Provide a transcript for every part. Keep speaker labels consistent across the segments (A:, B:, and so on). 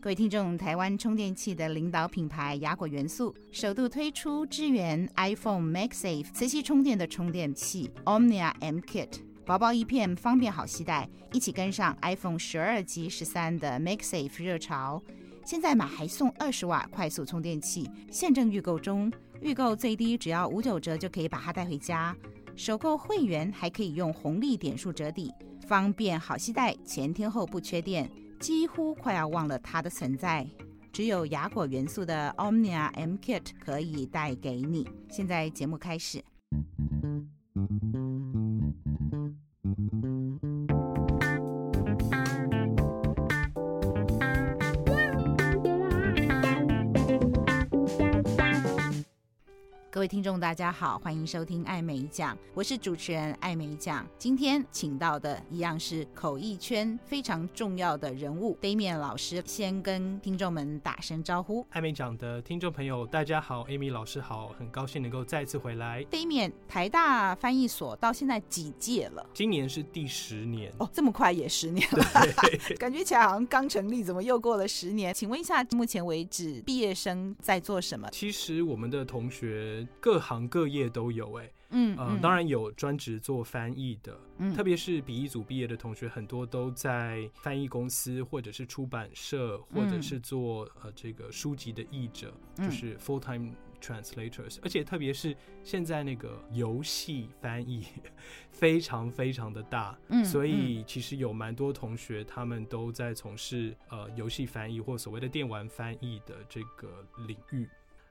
A: 各位听众，台湾充电器的领导品牌雅果元素首度推出支援 iPhone MagSafe 磁吸充电的充电器 Omnia M Kit，薄薄一片，方便好携带，一起跟上 iPhone 十二及十三的 MagSafe 热潮。现在买还送二十瓦快速充电器，现正预购中，预购最低只要五九折就可以把它带回家。首购会员还可以用红利点数折抵，方便好携带，前天后不缺电。几乎快要忘了它的存在，只有雅果元素的 Omnia M Kit 可以带给你。现在节目开始。各位听众，大家好，欢迎收听艾美奖，我是主持人艾美奖。今天请到的一样是口译圈非常重要的人物，Damian 老师，先跟听众们打声招呼。
B: 艾美奖的听众朋友，大家好，Amy 老师好，很高兴能够再次回来。
A: Damian，台大翻译所到现在几届了？
B: 今年是第十年
A: 哦，这么快也十年了，感觉起来好像刚成立，怎么又过了十年？请问一下，目前为止毕业生在做什么？
B: 其实我们的同学。各行各业都有哎、欸，
A: 嗯，
B: 呃、嗯。当然有专职做翻译的，
A: 嗯，
B: 特别是笔译组毕业的同学，很多都在翻译公司或者是出版社，或者是做呃这个书籍的译者，
A: 嗯、
B: 就是 full time translators，而且特别是现在那个游戏翻译 非常非常的大，
A: 嗯，
B: 所以其实有蛮多同学他们都在从事呃游戏翻译或所谓的电玩翻译的这个领域。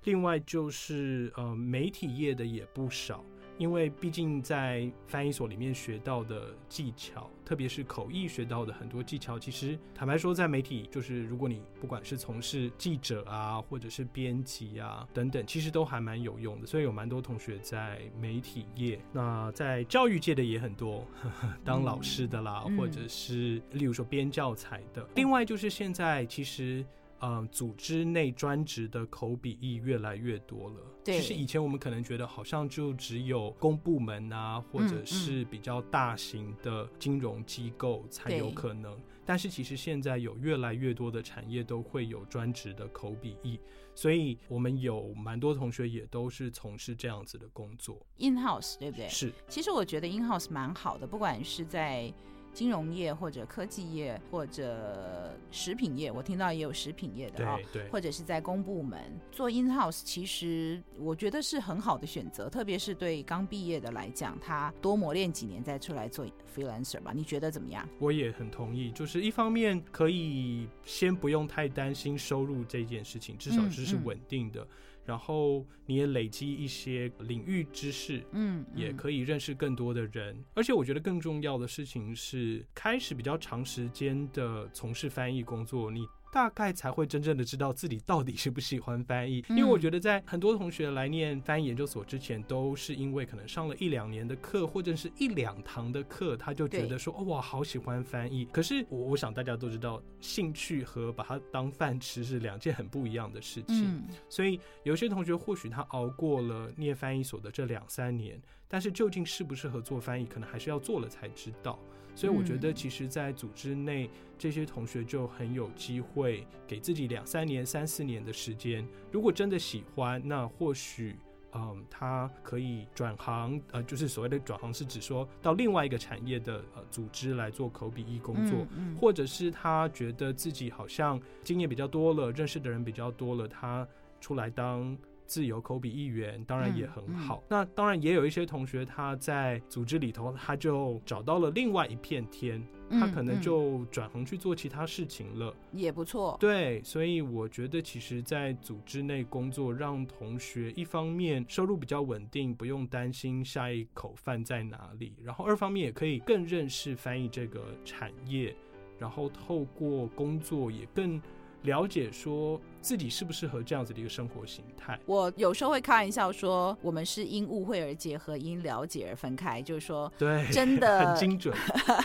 B: 另外就是呃，媒体业的也不少，因为毕竟在翻译所里面学到的技巧，特别是口译学到的很多技巧，其实坦白说，在媒体就是如果你不管是从事记者啊，或者是编辑啊等等，其实都还蛮有用的。所以有蛮多同学在媒体业，那在教育界的也很多，呵呵当老师的啦，
A: 嗯、
B: 或者是例如说编教材的。另外就是现在其实。嗯，组织内专职的口笔译越来越多了。
A: 对，
B: 其实以前我们可能觉得好像就只有公部门啊，或者是比较大型的金融机构才有可能。但是其实现在有越来越多的产业都会有专职的口笔译，所以我们有蛮多同学也都是从事这样子的工作。
A: In house 对不对？
B: 是。
A: 其实我觉得 in house 蛮好的，不管是在。金融业或者科技业或者食品业，我听到也有食品业的啊，
B: 对对，
A: 或者是在公部门做 in house，其实我觉得是很好的选择，特别是对刚毕业的来讲，他多磨练几年再出来做 freelancer 吧。你觉得怎么样？
B: 我也很同意，就是一方面可以先不用太担心收入这件事情，至少这是稳定的。嗯嗯然后你也累积一些领域知识，
A: 嗯，
B: 也可以认识更多的人。而且我觉得更重要的事情是，开始比较长时间的从事翻译工作，你。大概才会真正的知道自己到底喜不喜欢翻译，因为我觉得在很多同学来念翻译研究所之前，都是因为可能上了一两年的课或者是一两堂的课，他就觉得说哦，哇，好喜欢翻译。可是我我想大家都知道，兴趣和把它当饭吃是两件很不一样的事情。所以有些同学或许他熬过了念翻译所的这两三年，但是究竟适不适合做翻译，可能还是要做了才知道。所以我觉得，其实，在组织内，这些同学就很有机会给自己两三年、三四年的时间。如果真的喜欢，那或许，嗯，他可以转行，呃，就是所谓的转行，是指说到另外一个产业的呃组织来做口笔译工作，
A: 嗯嗯，
B: 或者是他觉得自己好像经验比较多了，认识的人比较多了，他出来当。自由口笔译员当然也很好，嗯嗯、那当然也有一些同学他在组织里头，他就找到了另外一片天，他可能就转行去做其他事情了，
A: 也不错。
B: 对，所以我觉得其实，在组织内工作，让同学一方面收入比较稳定，不用担心下一口饭在哪里，然后二方面也可以更认识翻译这个产业，然后透过工作也更。了解说自己适不适合这样子的一个生活形态。
A: 我有时候会开玩笑说，我们是因误会而结合，因了解而分开。就是说，
B: 对，
A: 真的
B: 很精准。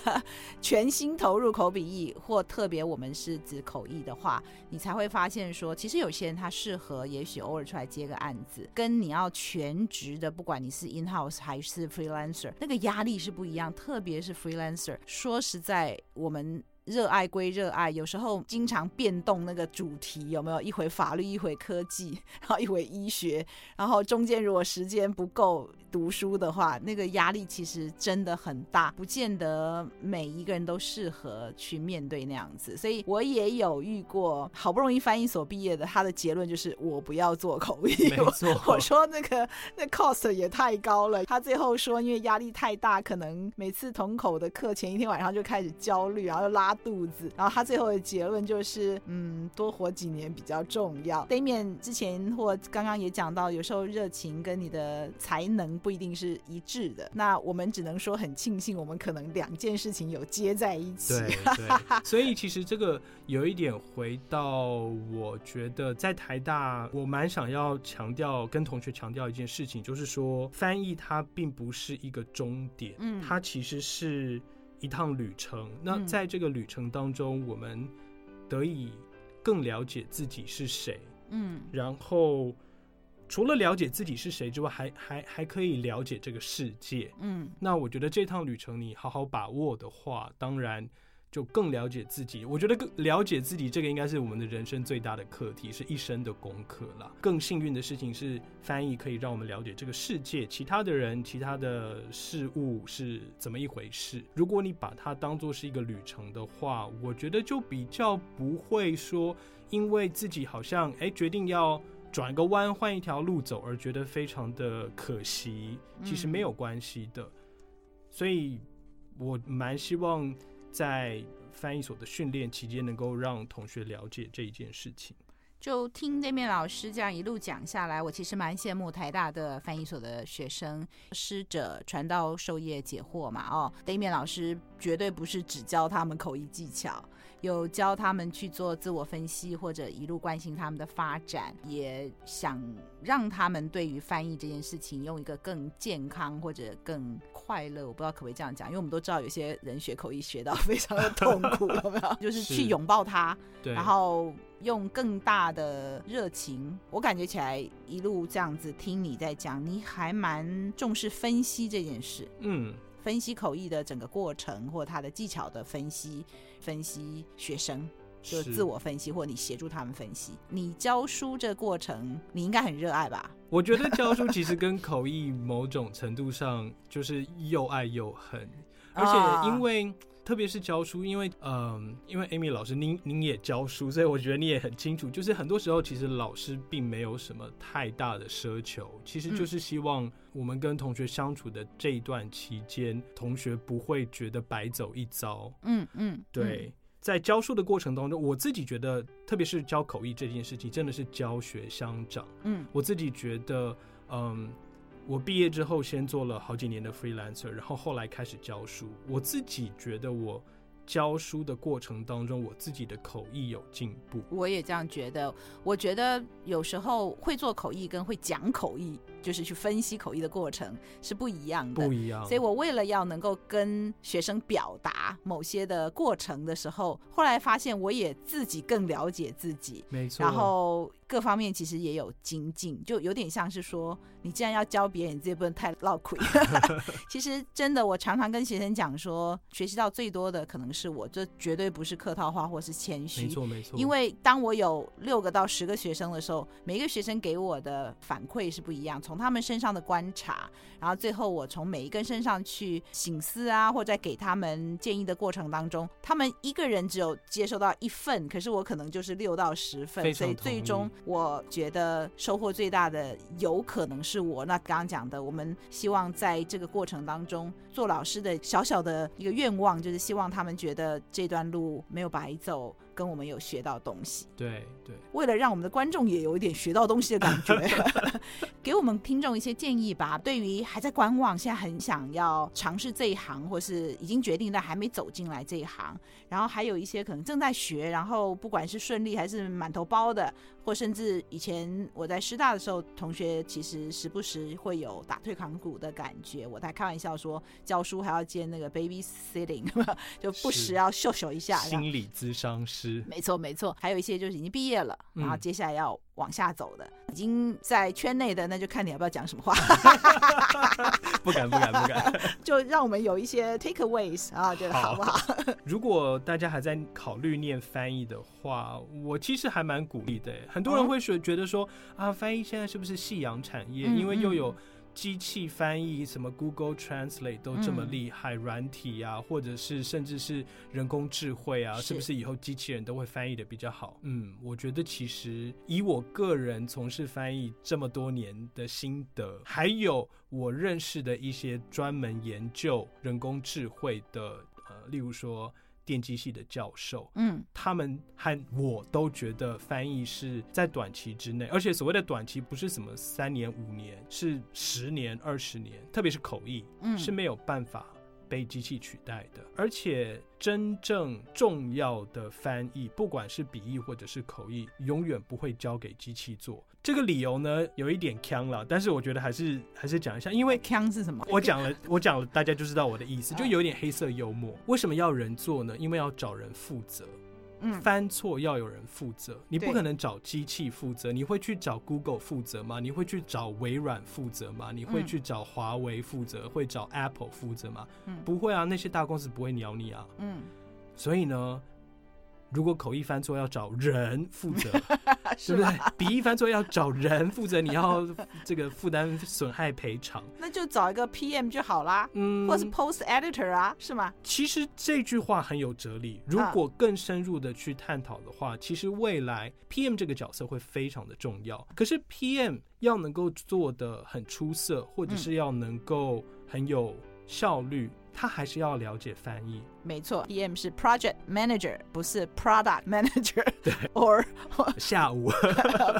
A: 全心投入口笔译，或特别我们是指口译的话，你才会发现说，其实有些人他适合，也许偶尔出来接个案子，跟你要全职的，不管你是 in house 还是 freelancer，那个压力是不一样。特别是 freelancer，说实在，我们。热爱归热爱，有时候经常变动那个主题，有没有？一回法律，一回科技，然后一回医学，然后中间如果时间不够读书的话，那个压力其实真的很大，不见得每一个人都适合去面对那样子。所以我也有遇过，好不容易翻译所毕业的，他的结论就是我不要做口译。
B: 没错，
A: 我说那个那 cost 也太高了。他最后说，因为压力太大，可能每次统口的课前一天晚上就开始焦虑，然后就拉。肚子，然后他最后的结论就是，嗯，多活几年比较重要。Damian 之前或刚刚也讲到，有时候热情跟你的才能不一定是一致的。那我们只能说很庆幸，我们可能两件事情有接在一起。
B: 对，对。所以其实这个有一点回到，我觉得在台大，我蛮想要强调，跟同学强调一件事情，就是说翻译它并不是一个终点，嗯，它其实是。一趟旅程，那在这个旅程当中，嗯、我们得以更了解自己是谁，嗯，然后除了了解自己是谁之外，还还还可以了解这个世界，嗯，那我觉得这趟旅程你好好把握的话，当然。就更了解自己，我觉得更了解自己，这个应该是我们的人生最大的课题，是一生的功课了。更幸运的事情是，翻译可以让我们了解这个世界，其他的人、其他的事物是怎么一回事。如果你把它当作是一个旅程的话，我觉得就比较不会说，因为自己好像哎决定要转个弯，换一条路走，而觉得非常的可惜。其实没有关系的，所以我蛮希望。在翻译所的训练期间，能够让同学了解这一件事情。
A: 就听 Damian 老师这样一路讲下来，我其实蛮羡慕台大的翻译所的学生，师者传道授业解惑嘛。哦，Damian 老师绝对不是只教他们口译技巧。有教他们去做自我分析，或者一路关心他们的发展，也想让他们对于翻译这件事情用一个更健康或者更快乐，我不知道可不可以这样讲，因为我们都知道有些人学口译学到非常的痛苦，有没有？就是去拥抱它，然后用更大的热情。我感觉起来一路这样子听你在讲，你还蛮重视分析这件事，嗯。分析口译的整个过程，或他的技巧的分析，分析学生，就自我分析，或你协助他们分析。你教书这过程，你应该很热爱吧？
B: 我觉得教书其实跟口译某种程度上就是又爱又恨，而且因为。特别是教书，因为嗯，因为 Amy 老师您您也教书，所以我觉得你也很清楚，就是很多时候其实老师并没有什么太大的奢求，其实就是希望我们跟同学相处的这一段期间，嗯、同学不会觉得白走一遭。嗯嗯，对，在教书的过程当中，我自己觉得，特别是教口译这件事情，真的是教学相长。嗯，我自己觉得，嗯。我毕业之后，先做了好几年的 freelancer，然后后来开始教书。我自己觉得，我教书的过程当中，我自己的口译有进步。
A: 我也这样觉得。我觉得有时候会做口译跟会讲口译，就是去分析口译的过程是不一样的。
B: 不一样。
A: 所以我为了要能够跟学生表达某些的过程的时候，后来发现我也自己更了解自己。
B: 没错。
A: 然后。各方面其实也有精进，就有点像是说，你既然要教别人，你这不能太落亏。其实真的，我常常跟学生讲说，学习到最多的可能是我，这绝对不是客套话或是谦虚。
B: 没错没错。
A: 因为当我有六个到十个学生的时候，每一个学生给我的反馈是不一样，从他们身上的观察，然后最后我从每一个身上去醒思啊，或者在给他们建议的过程当中，他们一个人只有接收到一份，可是我可能就是六到十份，所以最终。我觉得收获最大的有可能是我。那刚刚讲的，我们希望在这个过程当中，做老师的小小的一个愿望，就是希望他们觉得这段路没有白走。跟我们有学到东西，
B: 对对，
A: 为了让我们的观众也有一点学到东西的感觉，给我们听众一些建议吧。对于还在观望，现在很想要尝试这一行，或是已经决定但还没走进来这一行，然后还有一些可能正在学，然后不管是顺利还是满头包的，或甚至以前我在师大的时候，同学其实时不时会有打退堂鼓的感觉。我在开玩笑说，教书还要兼那个 baby sitting，就不时要秀秀一下。
B: 心理咨商师。师。
A: 没错没错，还有一些就是已经毕业了，然后接下来要往下走的，
B: 嗯、
A: 已经在圈内的，那就看你要不要讲什么话。
B: 不敢不敢不敢，
A: 就让我们有一些 takeaways 啊，觉得好不好？好
B: 如果大家还在考虑念翻译的话，我其实还蛮鼓励的。很多人会说觉得说、哦、啊，翻译现在是不是夕阳产业？嗯、因为又有。机器翻译什么 Google Translate 都这么厉害，软、嗯、体啊，或者是甚至是人工智慧啊，是，是不是以后机器人都会翻译的比较好？嗯，我觉得其实以我个人从事翻译这么多年的心得，还有我认识的一些专门研究人工智慧的，呃，例如说。电机系的教授，嗯，他们和我都觉得翻译是在短期之内，而且所谓的短期不是什么三年五年，是十年二十年，特别是口译，嗯，是没有办法被机器取代的。而且真正重要的翻译，不管是笔译或者是口译，永远不会交给机器做。这个理由呢，有一点腔了，但是我觉得还是还是讲一下，因为
A: 腔是什么？
B: 我讲了，我讲了，大家就知道我的意思，就有点黑色幽默。为什么要人做呢？因为要找人负责。嗯，犯错要有人负责，你不可能找机器负责。你会去找 Google 负责吗？你会去找微软负责吗？你会去找华为负责？会找 Apple 负责吗？嗯，不会啊，那些大公司不会鸟你啊。嗯，所以呢。如果口译犯错要找人负责，是不是？笔译犯错要找人负责，你要这个负担损害赔偿，
A: 那就找一个 PM 就好啦，嗯，或是 Post Editor 啊，是吗？
B: 其实这句话很有哲理。如果更深入的去探讨的话，其实未来 PM 这个角色会非常的重要。可是 PM 要能够做得很出色，或者是要能够很有效率。他还是要了解翻译，
A: 没错，PM 是 Project Manager，不是 Product Manager。
B: 对
A: ，or
B: 下午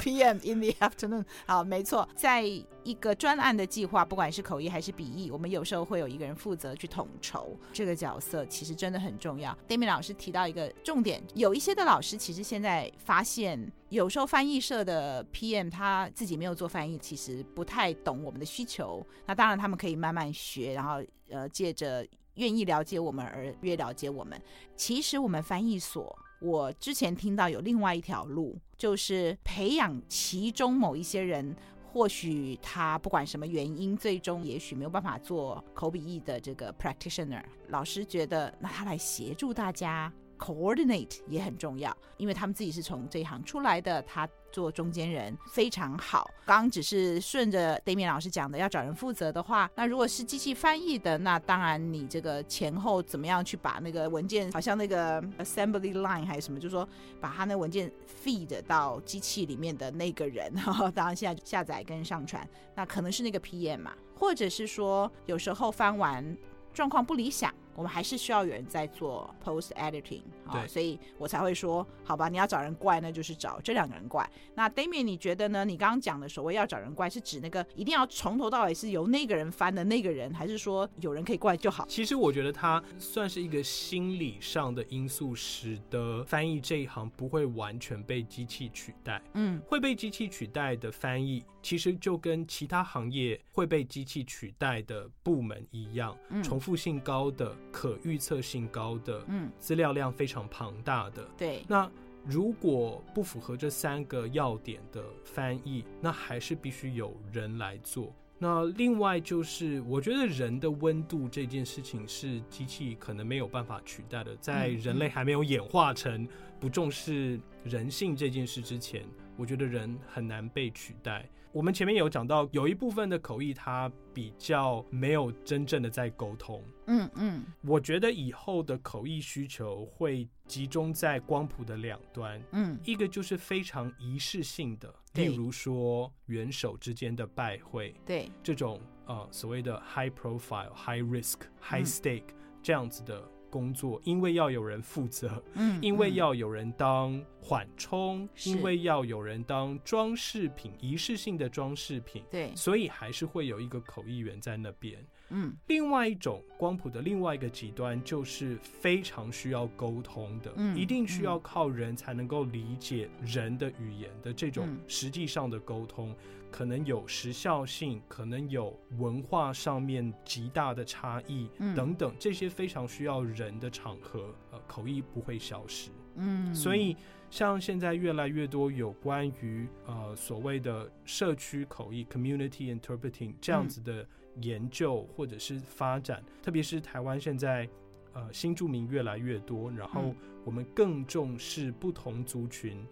A: PM in the afternoon。好，没错，在一个专案的计划，不管是口译还是笔译，我们有时候会有一个人负责去统筹这个角色，其实真的很重要。d a m i 老师提到一个重点，有一些的老师其实现在发现，有时候翻译社的 PM 他自己没有做翻译，其实不太懂我们的需求。那当然，他们可以慢慢学，然后。呃，借着愿意了解我们而越了解我们。其实我们翻译所，我之前听到有另外一条路，就是培养其中某一些人，或许他不管什么原因，最终也许没有办法做口笔译的这个 practitioner。老师觉得，那他来协助大家 coordinate 也很重要，因为他们自己是从这一行出来的，他。做中间人非常好。刚刚只是顺着 Damian 老师讲的，要找人负责的话，那如果是机器翻译的，那当然你这个前后怎么样去把那个文件，好像那个 assembly line 还是什么，就是说把他那文件 feed 到机器里面的那个人，然 后当然现在下载跟上传，那可能是那个 PM 嘛，或者是说有时候翻完状况不理想。我们还是需要有人在做 post editing，好，对，所以我才会说，好吧，你要找人怪，那就是找这两个人怪。那 Damian，你觉得呢？你刚刚讲的所谓要找人怪，是指那个一定要从头到尾是由那个人翻的那个人，还是说有人可以怪就好？
B: 其实我觉得它算是一个心理上的因素，使得翻译这一行不会完全被机器取代。嗯，会被机器取代的翻译，其实就跟其他行业会被机器取代的部门一样，嗯，重复性高的。可预测性高的，嗯，资料量非常庞大的，
A: 对。
B: 那如果不符合这三个要点的翻译，那还是必须有人来做。那另外就是，我觉得人的温度这件事情是机器可能没有办法取代的。在人类还没有演化成不重视人性这件事之前，我觉得人很难被取代。我们前面有讲到，有一部分的口译它比较没有真正的在沟通。嗯嗯，我觉得以后的口译需求会集中在光谱的两端。嗯，一个就是非常仪式性的，例如说元首之间的拜会，
A: 对
B: 这种呃所谓的 high profile、high risk、high stake 这样子的。工作，因为要有人负责，嗯，因为要有人当缓冲，因为要有人当装饰品，仪式性的装饰品，
A: 对，
B: 所以还是会有一个口译员在那边。
A: 嗯，
B: 另外一种光谱的另外一个极端就是非常需要沟通的，
A: 嗯，
B: 一定需要靠人才能够理解人的语言的这种实际上的沟通，嗯，可能有时效性，可能有文化上面极大的差异，嗯，等等，这些非常需要人的场合，呃，口译不会消失。
A: 嗯，
B: 所以像现在越来越多有关于呃所谓的社区口译 （community interpreting） 这样子的研究或者是发展，嗯、特别是台湾现在呃新住民越来越多，然后我们更重视不同族群、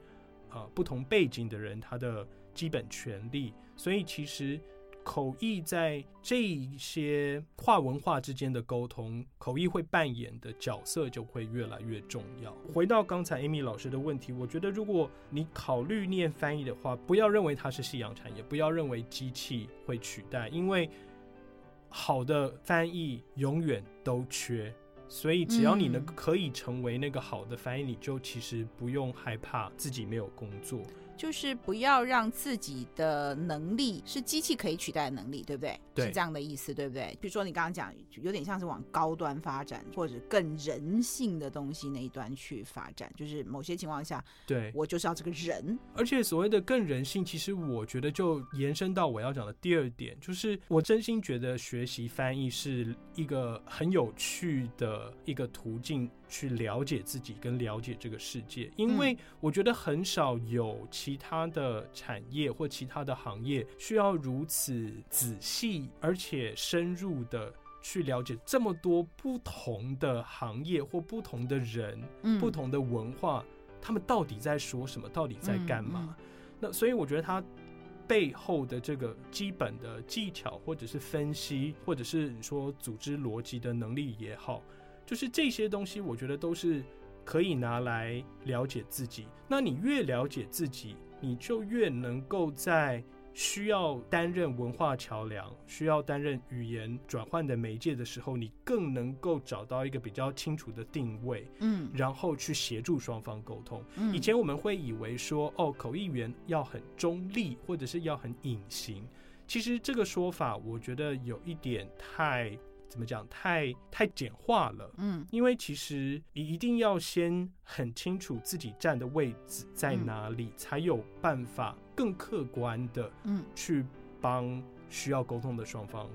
B: 呃不同背景的人他的基本权利，所以其实。口译在这一些跨文化之间的沟通，口译会扮演的角色就会越来越重要。回到刚才 Amy 老师的问题，我觉得如果你考虑念翻译的话，不要认为它是夕阳产业，不要认为机器会取代，因为好的翻译永远都缺。所以只要你能可以成为那个好的翻译，你就其实不用害怕自己没有工作。
A: 就是不要让自己的能力是机器可以取代的能力，对不对？
B: 对，
A: 是这样的意思，对不对？比如说你刚刚讲，有点像是往高端发展，或者更人性的东西那一端去发展。就是某些情况下，
B: 对，
A: 我就是要这个人。
B: 而且所谓的更人性，其实我觉得就延伸到我要讲的第二点，就是我真心觉得学习翻译是一个很有趣的一个途径。去了解自己跟了解这个世界，因为我觉得很少有其他的产业或其他的行业需要如此仔细而且深入的去了解这么多不同的行业或不同的人、不同的文化，他们到底在说什么，到底在干嘛？那所以我觉得他背后的这个基本的技巧，或者是分析，或者是你说组织逻辑的能力也好。就是这些东西，我觉得都是可以拿来了解自己。那你越了解自己，你就越能够在需要担任文化桥梁、需要担任语言转换的媒介的时候，你更能够找到一个比较清楚的定位，嗯，然后去协助双方沟通。以前我们会以为说，哦，口译员要很中立，或者是要很隐形。其实这个说法，我觉得有一点太。怎么讲？太太简化了。嗯，因为其实你一定要先很清楚自己站的位置在哪里，嗯、才有办法更客观的，嗯，去帮需要沟通的双方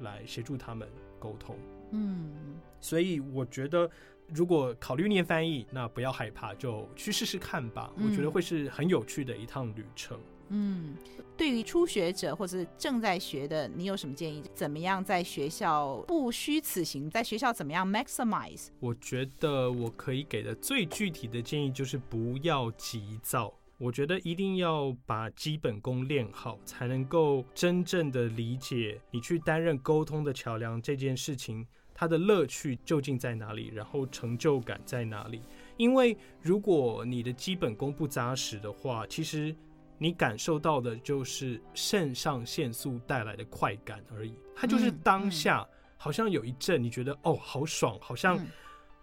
B: 来协助他们沟通。嗯，所以我觉得，如果考虑念翻译，那不要害怕，就去试试看吧。嗯、我觉得会是很有趣的一趟旅程。
A: 嗯，对于初学者或是正在学的，你有什么建议？怎么样在学校不虚此行？在学校怎么样 maximize？
B: 我觉得我可以给的最具体的建议就是不要急躁。我觉得一定要把基本功练好，才能够真正的理解你去担任沟通的桥梁这件事情，它的乐趣究竟在哪里，然后成就感在哪里？因为如果你的基本功不扎实的话，其实。你感受到的就是肾上腺素带来的快感而已，它就是当下好像有一阵你觉得哦好爽，好像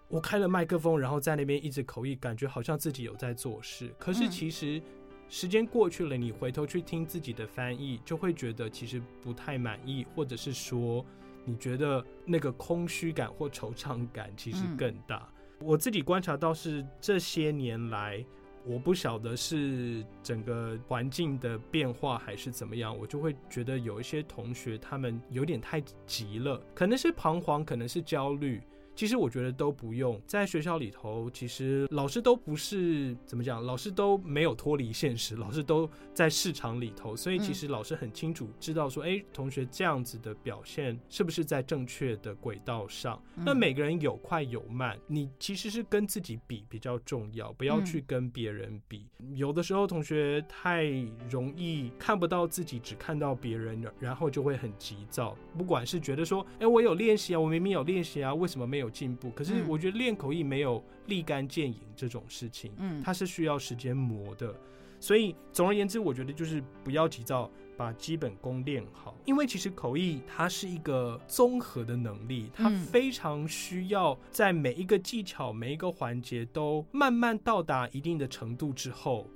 B: 我开了麦克风，然后在那边一直口译，感觉好像自己有在做事。可是其实时间过去了，你回头去听自己的翻译，就会觉得其实不太满意，或者是说你觉得那个空虚感或惆怅感其实更大。我自己观察到是这些年来。我不晓得是整个环境的变化还是怎么样，我就会觉得有一些同学他们有点太急了，可能是彷徨，可能是焦虑。其实我觉得都不用，在学校里头，其实老师都不是怎么讲，老师都没有脱离现实，老师都在市场里头，所以其实老师很清楚知道说，哎，同学这样子的表现是不是在正确的轨道上？那每个人有快有慢，你其实是跟自己比比较重要，不要去跟别人比。有的时候同学太容易看不到自己，只看到别人，然后就会很急躁，不管是觉得说，哎，我有练习啊，我明明有练习啊，为什么没有？进步，可是我觉得练口译没有立竿见影这种事情，嗯，它是需要时间磨的。所以总而言之，我觉得就是不要急躁，把基本功练好。因为其实口译它是一个综合的能力，它非常需要在每一个技巧、每一个环节都慢慢到达一定的程度之后，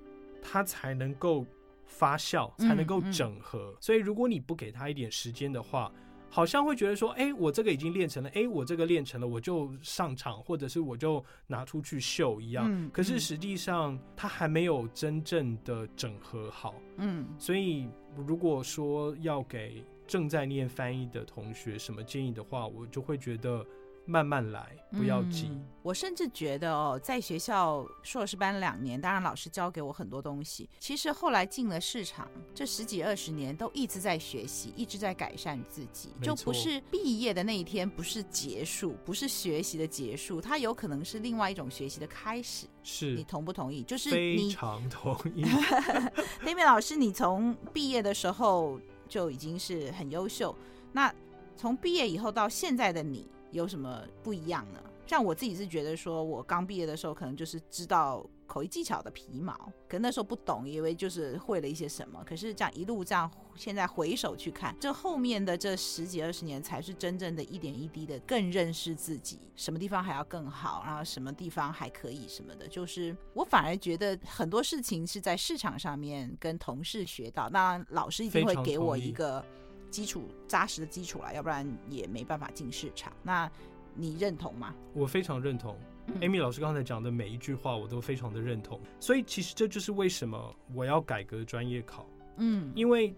B: 它才能够发酵，才能够整合。所以如果你不给他一点时间的话，好像会觉得说，哎，我这个已经练成了，哎，我这个练成了，我就上场，或者是我就拿出去秀一样。嗯，可是实际上，它还没有真正的整合好。嗯，所以如果说要给正在念翻译的同学什么建议的话，我就会觉得。慢慢来，不要急。
A: 嗯，我甚至觉得哦，在学校硕士班两年，当然老师教给我很多东西。其实后来进了市场，这十几二十年都一直在学习，一直在改善自己。就不是毕业的那一天，不是结束，不是学习的结束，它有可能是另外一种学习的开始。
B: 是
A: 你同不同意？就是
B: 你非常同意。
A: Damian 老师，你从毕业的时候就已经是很优秀，那从毕业以后到现在的你。有什么不一样呢？像我自己是觉得说，我刚毕业的时候可能就是知道口译技巧的皮毛，可能那时候不懂，以为就是会了一些什么。可是这样一路这样，现在回首去看，这后面的这十几二十年，才是真正的一点一滴的更认识自己，什么地方还要更好，然后什么地方还可以什么的。就是我反而觉得很多事情是在市场上面跟同事学到，那老师一定会给我一个。基础扎实的基础了，要不然也没办法进市场。那你认同吗？
B: 我非常认同。Amy 老师刚才讲的每一句话，我都非常的认同。所以其实这就是为什么我要改革专业考。嗯，因为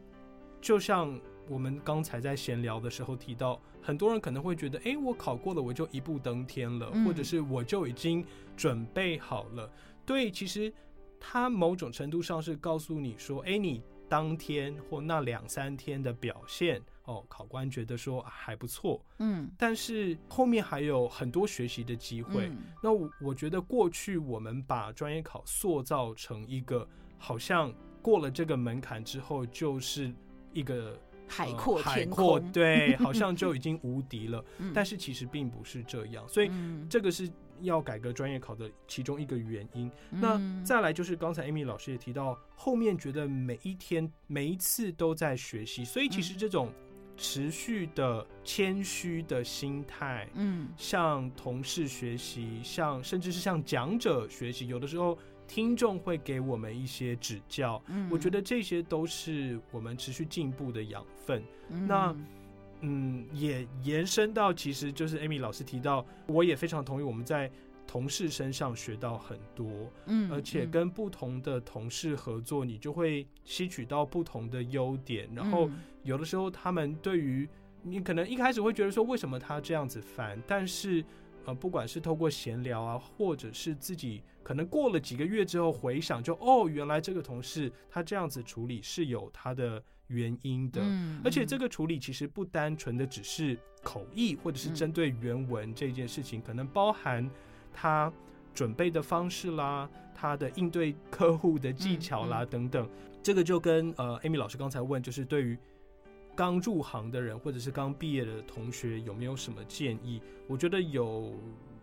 B: 就像我们刚才在闲聊的时候提到，很多人可能会觉得，哎，我考过了，我就一步登天了，或者是我就已经准备好了。对，其实他某种程度上是告诉你说，哎，你。当天或那两三天的表现，哦，考官觉得说还不错，嗯，但是后面还有很多学习的机会。嗯、那我我觉得过去我们把专业考塑造成一个好像过了这个门槛之后就是一个
A: 海阔天
B: 空，呃、海阔，对，好像就已经无敌了。嗯、但是其实并不是这样，所以这个是。要改革专业考的其中一个原因，那再来就是刚才 Amy 老师也提到，后面觉得每一天每一次都在学习，所以其实这种持续的谦虚的心态，嗯，向同事学习，向甚至是向讲者学习，有的时候听众会给我们一些指教，嗯，我觉得这些都是我们持续进步的养分。那嗯，也延伸到，其实就是 Amy 老师提到，我也非常同意，我们在同事身上学到很多，嗯，而且跟不同的同事合作，你就会吸取到不同的优点，然后有的时候他们对于你可能一开始会觉得说，为什么他这样子烦，但是呃，不管是透过闲聊啊，或者是自己可能过了几个月之后回想就，就哦，原来这个同事他这样子处理是有他的。原因的，而且这个处理其实不单纯的只是口译，或者是针对原文这件事情，可能包含他准备的方式啦，他的应对客户的技巧啦等等。这个就跟呃，Amy 老师刚才问，就是对于刚入行的人或者是刚毕业的同学有没有什么建议？我觉得有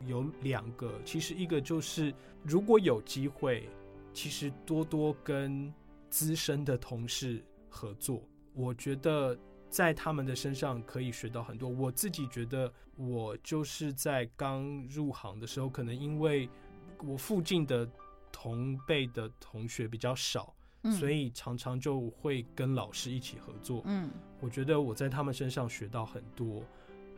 B: 有两个，其实一个就是如果有机会，其实多多跟资深的同事。合作，我觉得在他们的身上可以学到很多。我自己觉得，我就是在刚入行的时候，可能因为我附近的同辈的同学比较少，嗯，所以常常就会跟老师一起合作。嗯，我觉得我在他们身上学到很多，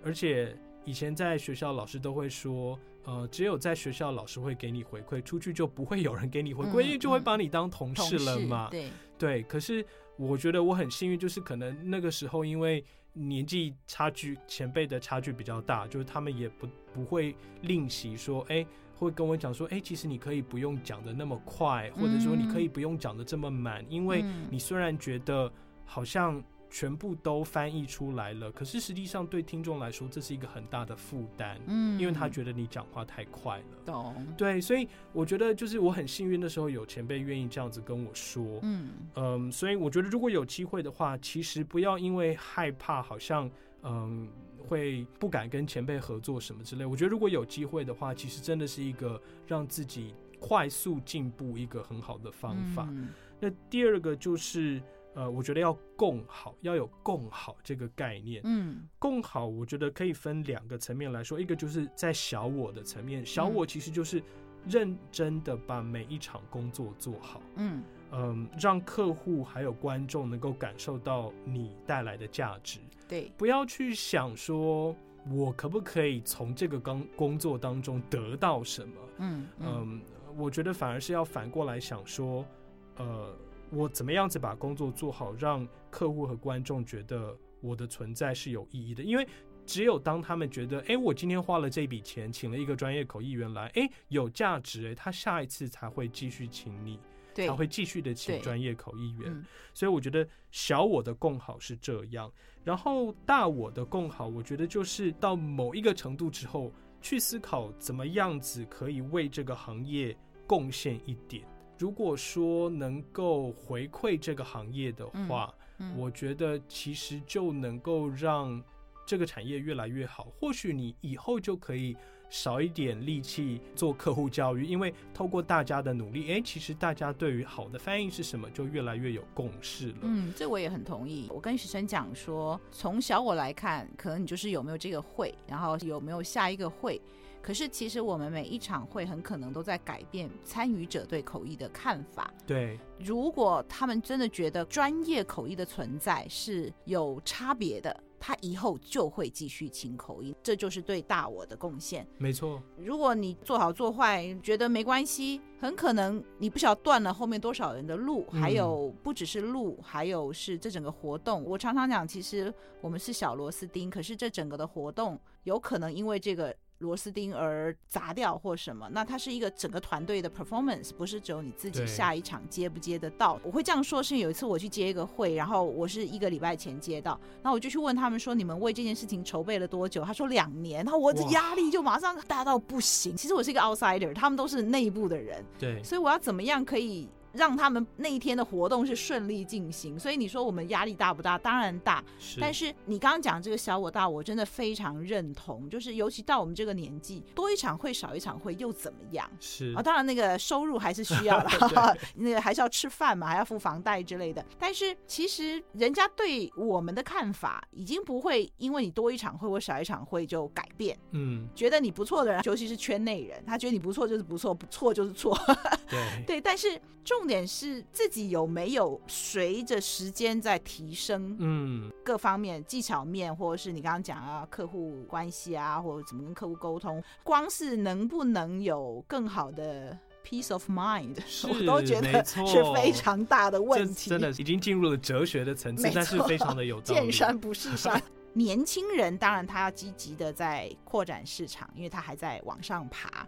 B: 而且以前在学校老师都会说，呃，只有在学校老师会给你回馈，出去就不会有人给你回馈，因为就会把你当同事了嘛。对对，可是。我觉得我很幸运，就是可能那个时候因为年纪差距，前辈的差距比较大，就是他们也不不会吝惜说，哎、欸，会跟我讲说，哎、欸，其实你可以不用讲的那么快，或者说你可以不用讲的这么满，因为你虽然觉得好像。全部都翻译出来了，可是实际上对听众来说，这是一个很大的负担，嗯，因为他觉得你讲话太快了，懂？对，所以我觉得就是我很幸运的时候有前辈愿意这样子跟我说，嗯嗯，所以我觉得如果有机会的话，其实不要因为害怕，好像嗯会不敢跟前辈合作什么之类。我觉得如果有机会的话，其实真的是一个让自己快速进步一个很好的方法。嗯，那第二个就是。呃，我觉得要共好，要有共好这个概念。嗯，共好，我觉得可以分两个层面来说，一个就是在小我的层面，小我其实就是认真的把每一场工作做好。
A: 嗯
B: 嗯，让客户还有观众能够感受到你带来的价值。
A: 对，
B: 不要去想说我可不可以从这个工工作当中得到什么。
A: 嗯嗯，
B: 嗯，我觉得反而是要反过来想说，呃，我怎么样子把工作做好，让客户和观众觉得我的存在是有意义的。因为只有当他们觉得，哎，我今天花了这笔钱，请了一个专业口译员来，哎，有价值，哎，他下一次才会继续请你。才会继续的请专业口译员，嗯，所以我觉得小我的共好是这样，然后大我的共好，我觉得就是到某一个程度之后，去思考怎么样子可以为这个行业贡献一点。如果说能够回馈这个行业的话，嗯嗯，我觉得其实就能够让这个产业越来越好。或许你以后就可以。少一点力气做客户教育，因为透过大家的努力，哎，其实大家对于好的翻译是什么，就越来越有共识了。
A: 嗯，这我也很同意。我跟学生讲说，从小我来看，可能你就是有没有这个会，然后有没有下一个会。可是其实我们每一场会，很可能都在改变参与者对口译的看法。
B: 对，
A: 如果他们真的觉得专业口译的存在是有差别的。他以后就会继续请口译，这就是对大我的贡献。
B: 没错，
A: 如果你做好做坏，觉得没关系，很可能你不晓得断了后面多少人的路，还有不只是路，还有是这整个活动。我常常讲，其实我们是小螺丝钉，可是这整个的活动有可能因为这个。螺丝钉而砸掉或什么，那它是一个整个团队的 performance，不是只有你自己下一场接不接得到。我会这样说，是有一次我去接一个会，然后我是一个礼拜前接到，那我就去问他们说，你们为这件事情筹备了多久？他说两年，然后我的压力就马上大到不行。其实我是一个 outsider，他们都是内部的人，
B: 对，
A: 所以我要怎么样可以？让他们那一天的活动是顺利进行，所以你说我们压力大不大？当然大。是。但是你刚刚讲这个小我大我，真的非常认同。就是尤其到我们这个年纪，多一场会少一场会又怎么样？
B: 是
A: 啊，当然那个收入还是需要的，那个还是要吃饭嘛，还要付房贷之类的。但是其实人家对我们的看法已经不会因为你多一场会或少一场会就改变。
B: 嗯，
A: 觉得你不错的人，尤其是圈内人，他觉得你不错就是不错，不错就是错。
B: 对
A: 对，但是重。重点是自己有没有随着时间在提升，嗯，各方面技巧面，或者是你刚刚讲啊，客户关系啊，或者怎么跟客户沟通，光是能不能有更好的 peace of mind，我都觉得是非常大的问题。
B: 真的已经进入了哲学的层次，但是非常的有道理。
A: 见山不是山。年轻人当然他要积极的在扩展市场，因为他还在往上爬。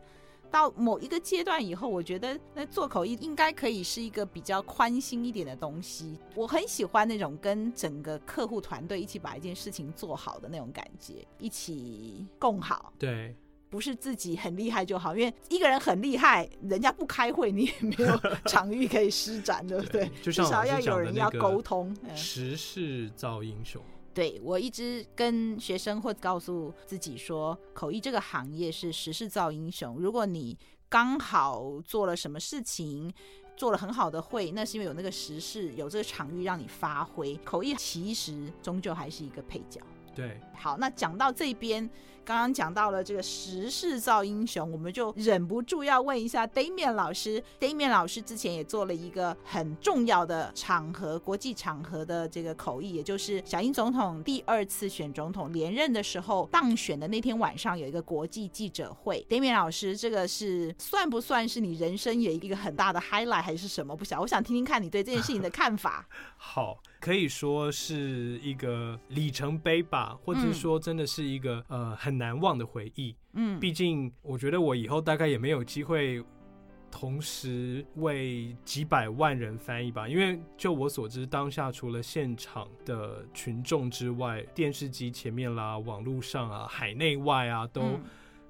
A: 到某一个阶段以后，我觉得那做口译应该可以是一个比较宽心一点的东西。我很喜欢那种跟整个客户团队一起把一件事情做好的那种感觉，一起共好。
B: 对，
A: 不是自己很厉害就好，因为一个人很厉害，人家不开会，你也没有 场域可以施展，对不对？
B: 至
A: 少要有人要沟通。
B: 时势造英雄。
A: 对，我一直跟学生或告诉自己说，口译这个行业是时势造英雄。如果你刚好做了什么事情，做了很好的会，那是因为有那个时势，有这个场域让你发挥。口译其实终究还是一个配角。
B: 对，
A: 好，那讲到这边。刚刚讲到了这个时势造英雄，我们就忍不住要问一下 Damian 老师。Damian 老师之前也做了一个很重要的场合，国际场合的这个口译，也就是小英总统第二次选总统连任的时候当选的那天晚上有一个国际记者会。Damian 老师，这个是算不算是你人生有一个很大的 highlight 还是什么？不晓得，我想听听看你对这件事情的看法。
B: 好。可以说是一个里程碑吧，或者说真的是一个、嗯、呃很难忘的回忆。嗯，毕竟我觉得我以后大概也没有机会同时为几百万人翻译吧，因为就我所知，当下除了现场的群众之外，电视机前面啦、网络上啊、海内外啊都。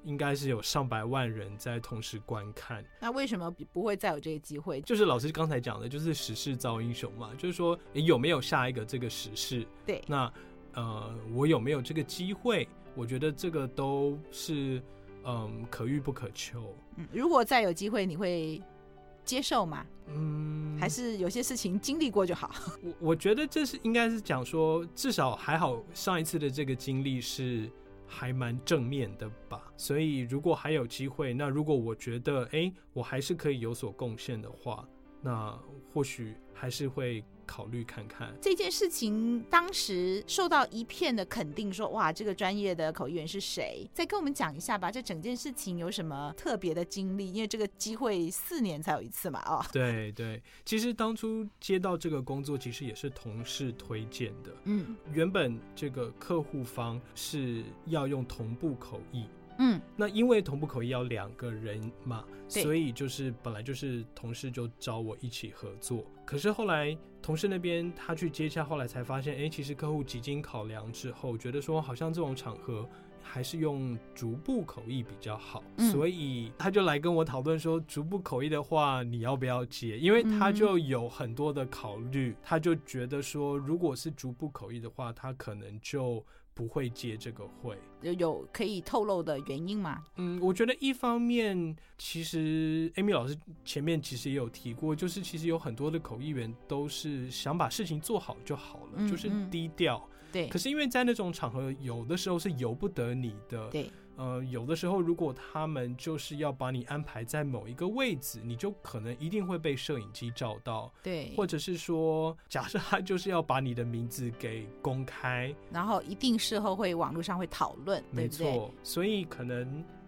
B: 嗯应该是有上百万人在同时观看，
A: 那为什么不会再有这个机会？
B: 就是老师刚才讲的，就是时势造英雄嘛，就是说你有没有下一个这个时势？
A: 对，
B: 那呃，我有没有这个机会？我觉得这个都是嗯可遇不可求。
A: 嗯，如果再有机会，你会接受吗？嗯，还是有些事情经历过就好。
B: 我我觉得这是应该是讲说，至少还好，上一次的这个经历是。还蛮正面的吧。所以如果还有机会，那如果我觉得哎、我还是可以有所贡献的话，那或许还是会。考虑看看
A: 这件事情，当时受到一片的肯定说，说哇，这个专业的口译员是谁？再跟我们讲一下吧。这整件事情有什么特别的经历？因为这个机会四年才有一次嘛，哦，
B: 对对，其实当初接到这个工作，其实也是同事推荐的。嗯，原本这个客户方是要用同步口译。
A: 嗯，
B: 那因为同步口译要两个人嘛，所以就是本来就是同事就找我一起合作。可是后来同事那边他去接洽，后来才发现，哎、欸，其实客户几经考量之后，觉得说好像这种场合还是用逐步口译比较好，嗯、所以他就来跟我讨论说，逐步口译的话你要不要接？因为他就有很多的考虑，他就觉得说，如果是逐步口译的话，他可能就。不会接这个会，
A: 有有可以透露的原因吗？
B: 嗯，我觉得一方面，其实 Amy 老师前面其实也有提过，就是其实有很多的口译员都是想把事情做好就好了，嗯、就是低调。
A: 对。
B: 可是因为在那种场合，有的时候是由不得你的。
A: 对。
B: 呃，有的时候，如果他们就是要把你安排在某一个位置，你就可能一定会被摄影机照到。
A: 对，
B: 或者是说，假设他就是要把你的名字给公开，
A: 然后一定事后会网络上会讨论，
B: 没错。
A: 对对，
B: 所以可能，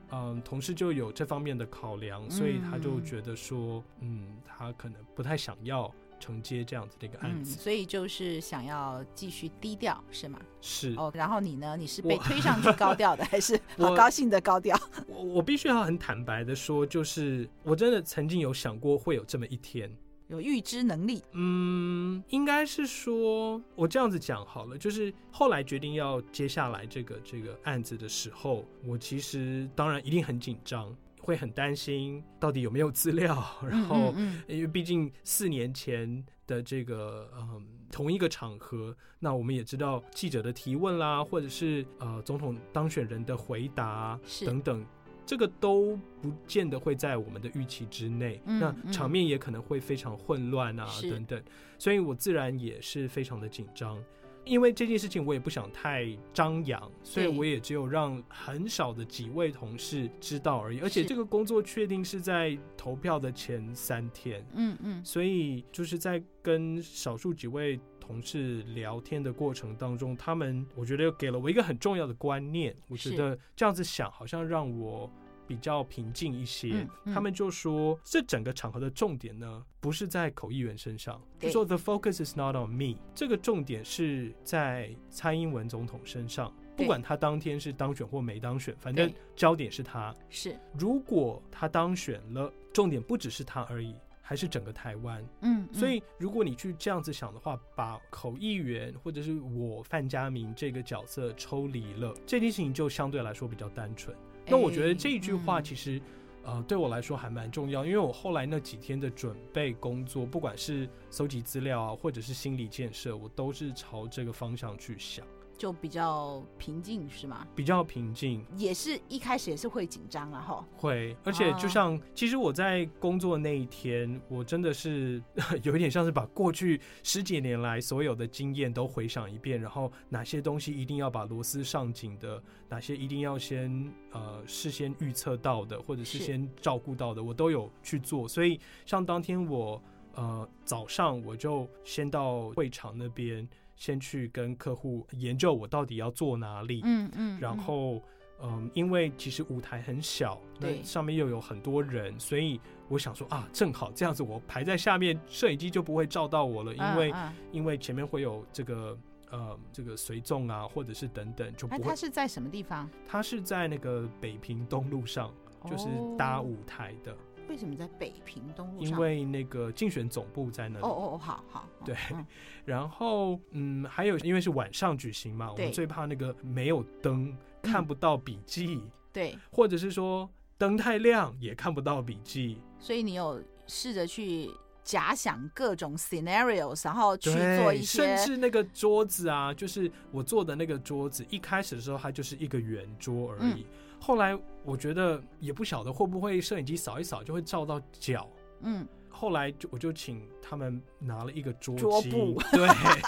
B: 嗯、呃，同事就有这方面的考量，所以他就觉得说，嗯，嗯，他可能不太想要。承接这样子的一个案子，
A: 嗯，所以就是想要继续低调，是吗？
B: 是
A: 哦。然后你呢？你是被推上去高调的，还是好高兴的高调？
B: 我我必须要很坦白的说，就是我真的曾经有想过会有这么一天，
A: 有预知能力。
B: 嗯，应该是说，我这样子讲好了，就是后来决定要接下来这个这个案子的时候，我其实当然一定很紧张。会很担心到底有没有资料，然后因为毕竟四年前的这个嗯同一个场合，那我们也知道记者的提问啦，或者是呃总统当选人的回答等等，这个都不见得会在我们的预期之内，那场面也可能会非常混乱啊等等，所以我自然也是非常的紧张。因为这件事情我也不想太张扬，所以我也只有让很少的几位同事知道而已。而且这个工作确定是在投票的前三天，
A: 嗯嗯，
B: 所以就是在跟少数几位同事聊天的过程当中，他们我觉得给了我一个很重要的观念。我觉得这样子想好像让我。比较平静一些，他们就说这整个场合的重点呢，不是在口译员身上，就说 the focus is not on me，这个重点是在蔡英文总统身上，不管他当天是当选或没当选，反正焦点是他。
A: 是，
B: 如果他当选了，重点不只是他而已，还是整个台湾。
A: 嗯，嗯，
B: 所以如果你去这样子想的话，把口译员或者是我范嘉明这个角色抽离了，这件事情就相对来说比较单纯。那我觉得这一句话其实，呃，对我来说还蛮重要，因为我后来那几天的准备工作，不管是搜集资料啊，或者是心理建设，我都是朝这个方向去想。
A: 就比较平静是吗？
B: 比较平静，
A: 也是一开始也是会紧张啊，哈。
B: 会，而且就像、哦、其实我在工作那一天，我真的是 有一点像是把过去十几年来所有的经验都回想一遍，然后哪些东西一定要把螺丝上紧的，哪些一定要先呃事先预测到的，或者是先照顾到的，我都有去做。所以像当天我呃早上我就先到会场那边。先去跟客户研究我到底要坐哪里，
A: 嗯嗯，
B: 然后嗯，因为其实舞台很小，对上面又有很多人，所以我想说啊，正好这样子，我排在下面，摄影机就不会照到我了，因为因为前面会有这个呃这个随众啊，或者是等等，就不会。
A: 他是在什么地方？
B: 他是在那个北平东路上，就是搭舞台的。
A: 为什么在北平东路上？
B: 因为那个竞选总部在那里。
A: 哦哦哦，好好。
B: 对，然后嗯，还有因为是晚上举行嘛，我们最怕那个没有灯看不到笔记。
A: 对，
B: 或者是说灯太亮也看不到笔记。
A: 所以你有试着去假想各种 scenarios，然后去做一些，
B: 甚至那个桌子啊，就是我坐的那个桌子，一开始的时候它就是一个圆桌而已。后来我觉得也不晓得会不会摄影机扫一扫就会照到脚，
A: 嗯，
B: 后来就我就请他们拿了一个桌
A: 桌，布。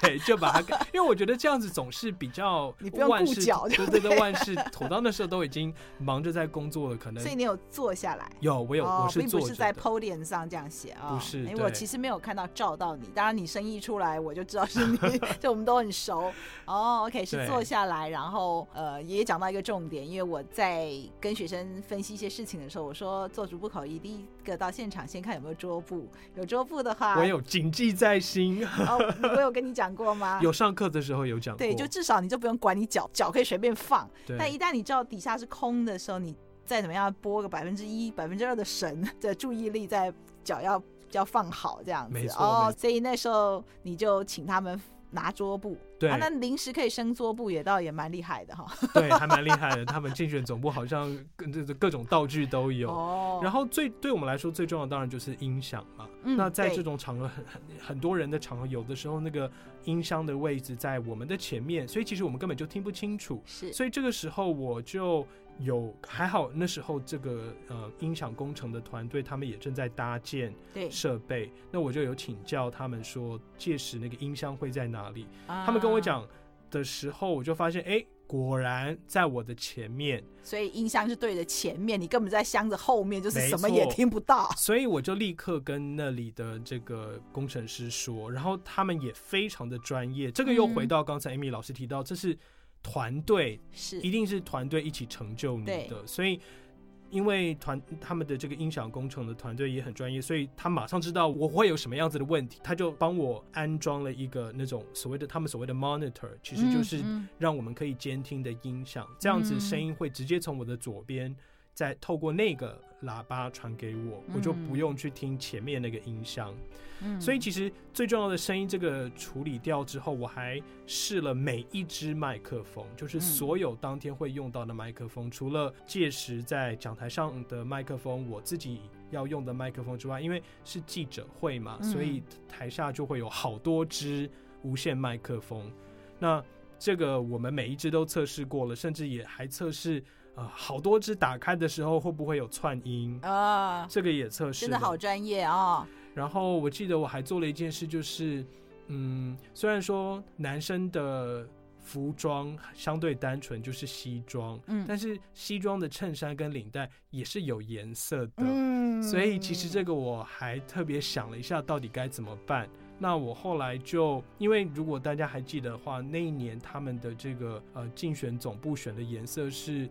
B: 对，就把它，因为我觉得这样子总是比较
A: 你不
B: 要
A: 顾脚
B: 对对对，万事妥当的时候都已经忙着在工作了，可能
A: 所以你有坐下来。
B: 有我有、
A: 哦，
B: 我是坐
A: 并不是在 podium 上这样写啊，
B: 不是。
A: 因
B: 为
A: 我其实没有看到照到你，当然你声音一出来我就知道是你，就我们都很熟。哦，OK，是坐下来，然后呃也讲到一个重点，因为我在跟学生分析一些事情的时候，我说做逐步口译第一个到现场先看有没有桌布，有桌布的话，
B: 我有谨记在心。
A: 哦，我有跟你讲过吗？
B: 有上课的时候有讲过，
A: 对，就至少你就不用管你脚，脚可以随便放。但一旦你知道底下是空的时候，你再怎么样拨个百分之一、百分之二的神 的注意力在脚要要放好这样子。
B: 没错
A: 哦，所以那时候你就请他们拿桌布。
B: 对
A: 啊，那临时可以升桌布也倒也蛮厉害的哈。
B: 对，还蛮厉害的。他们竞选总部好像跟这各种道具都有。
A: 哦。
B: 然后最对我们来说最重要的当然就是音响嘛。
A: 嗯。
B: 那在这种场合很很很多人的场合，有的时候那个音箱的位置在我们的前面，所以其实我们根本就听不清楚。
A: 是。
B: 所以这个时候我就有还好，那时候这个呃音响工程的团队他们也正在搭建
A: 对
B: 设备，那我就有请教他们说，届时那个音箱会在哪里？
A: 啊
B: 他们跟我讲的时候，我就发现，哎，果然在我的前面，
A: 所以音箱是对着前面，你根本在箱子后面，就是什么也听不到。
B: 所以我就立刻跟那里的这个工程师说，然后他们也非常的专业。这个又回到刚才 Amy 老师提到，这是团队，
A: 是。
B: 一定是团队一起成就你的，所以。因为团他们的这个音响工程的团队也很专业，所以他马上知道我会有什么样子的问题，他就帮我安装了一个那种所谓的他们所谓的 monitor，其实就是让我们可以监听的音响，这样子声音会直接从我的左边再透过那个喇叭传给我，我就不用去听前面那个音箱。所以其实最重要的声音这个处理掉之后，我还试了每一支麦克风，就是所有当天会用到的麦克风，除了届时在讲台上的麦克风，我自己要用的麦克风之外，因为是记者会嘛，所以台下就会有好多支无线麦克风。那这个我们每一只都测试过了，甚至也还测试。啊、呃，好多只打开的时候会不会有串音
A: 啊？
B: 这个也测试，
A: 真的好专业啊！
B: 然后我记得我还做了一件事，就是嗯，虽然说男生的服装相对单纯，就是西装，嗯，但是西装的衬衫跟领带也是有颜色的，嗯，所以其实这个我还特别想了一下，到底该怎么办。那我后来就，因为如果大家还记得的话，那一年他们的这个呃竞选总部选的颜色是。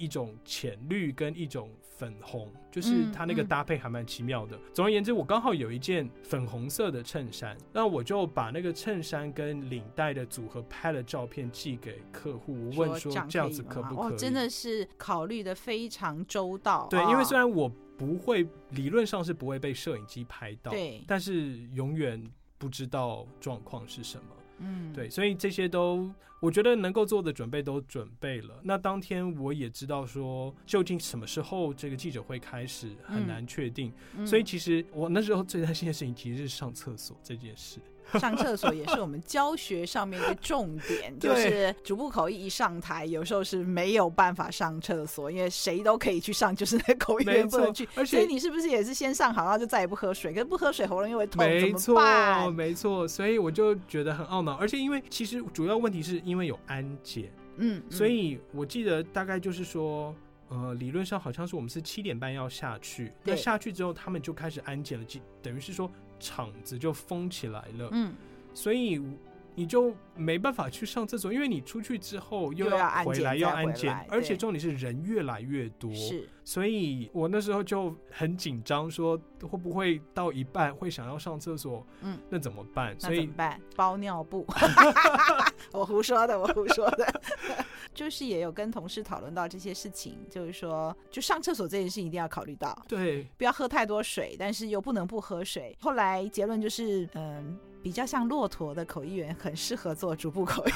B: 一种浅绿跟一种粉红，就是它那个搭配还蛮奇妙的。总而言之，我刚好有一件粉红色的衬衫，那我就把那个衬衫跟领带的组合拍了照片寄给客户，我问说这样子可不可以？
A: 哇，真的是考虑的非常周到。
B: 对，因为虽然我不会，理论上是不会被摄影机拍到，
A: 对，
B: 但是永远不知道状况是什么。
A: 嗯，
B: 对，所以这些都我觉得能够做的准备都准备了。那当天我也知道说，究竟什么时候这个记者会开始很难确定，
A: 嗯，
B: 所以其实我那时候最担心的事情其实是上厕所这件事。
A: 上厕所也是我们教学上面一个重点，就是逐步口译一上台，有时候是没有办法上厕所，因为谁都可以去上，就是那口译员不能去。而且所以你是不是也是先上好，然后就再也不喝水？可是不喝水喉咙又会痛，
B: 没错，
A: 怎么办？
B: 没错，所以我就觉得很懊恼。而且因为其实主要问题是因为有安检，
A: 嗯，
B: 所以我记得大概就是说，呃，理论上好像是我们是七点半要下去，那下去之后他们就开始安检了，等于是说。场子就封起来了，嗯，所以你就没办法去上厕所，因为你出去之后又要回来要安检，而且重点是人越来越多，是，所以我那时候就很紧张，说会不会到一半会想要上厕所，嗯，那怎么办？所以
A: 怎么办？包尿布，我胡说的，我胡说的，就是也有跟同事讨论到这些事情，就是说，就上厕所这件事情一定要考虑到，
B: 对，
A: 不要喝太多水，但是又不能不喝水。后来结论就是，嗯。比较像骆驼的口译员，很适合做逐步口译，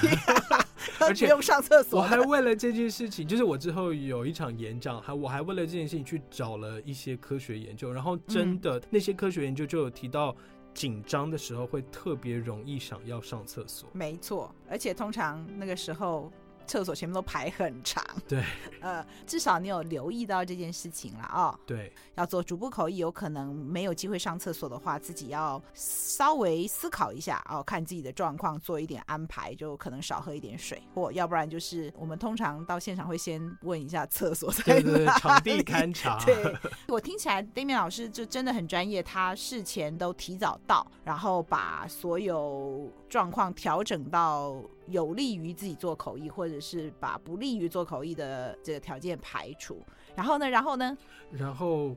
A: 而且不用上厕所。
B: 我还为了这件事情，就是我之后有一场演讲，还我还为了这件事情去找了一些科学研究，然后真的、嗯、那些科学研究就有提到，紧张的时候会特别容易想要上厕所。
A: 没错，而且通常那个时候。厕所前面都排很长。
B: 对，
A: 呃，至少你有留意到这件事情了哦。
B: 对，
A: 要做逐步口译，有可能没有机会上厕所的话，自己要稍微思考一下哦，看自己的状况，做一点安排，就可能少喝一点水，或要不然就是我们通常到现场会先问一下厕所在
B: 场地勘察。
A: 对，我听起来 Damian 老师就真的很专业，他事前都提早到，然后把所有状况调整到有利于自己做口译，或者是把不利于做口译的这个条件排除。然后呢，然后呢？
B: 然后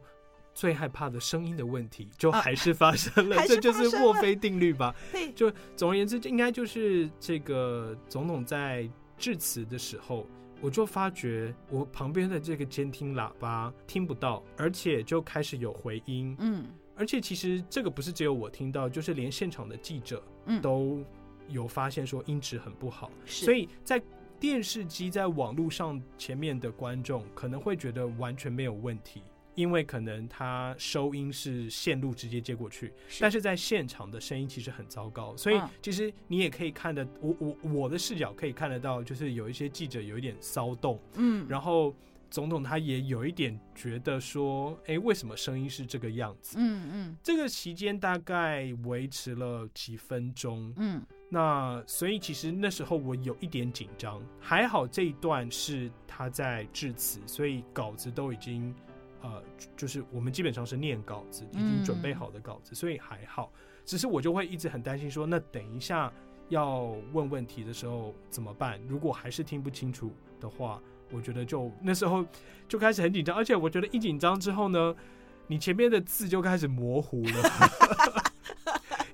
B: 最害怕的声音的问题就还是发生了，
A: 啊、
B: 这就是墨菲定律吧？
A: 对，
B: 就总而言之，应该就是这个总统在致辞的时候。我就发觉我旁边的这个监听喇叭听不到，而且就开始有回音。
A: 嗯，
B: 而且其实这个不是只有我听到，就是连现场的记者都有发现说音质很不好。所以在电视机在网络上前面的观众可能会觉得完全没有问题。因为可能他收音是线路直接接过去，是，但是在现场的声音其实很糟糕，所以其实你也可以看得，我我我的视角可以看得到，就是有一些记者有一点骚动，
A: 嗯，
B: 然后总统他也有一点觉得说，哎，为什么声音是这个样子？
A: 嗯嗯，
B: 这个期间大概维持了几分钟，
A: 嗯，
B: 那所以其实那时候我有一点紧张，还好这一段是他在致辞，所以稿子都已经。呃，就是我们基本上是念稿子，已经准备好的稿子，嗯，所以还好。只是我就会一直很担心说，那等一下要问问题的时候怎么办？如果还是听不清楚的话，我觉得就那时候就开始很紧张。而且我觉得一紧张之后呢，你前面的字就开始模糊了，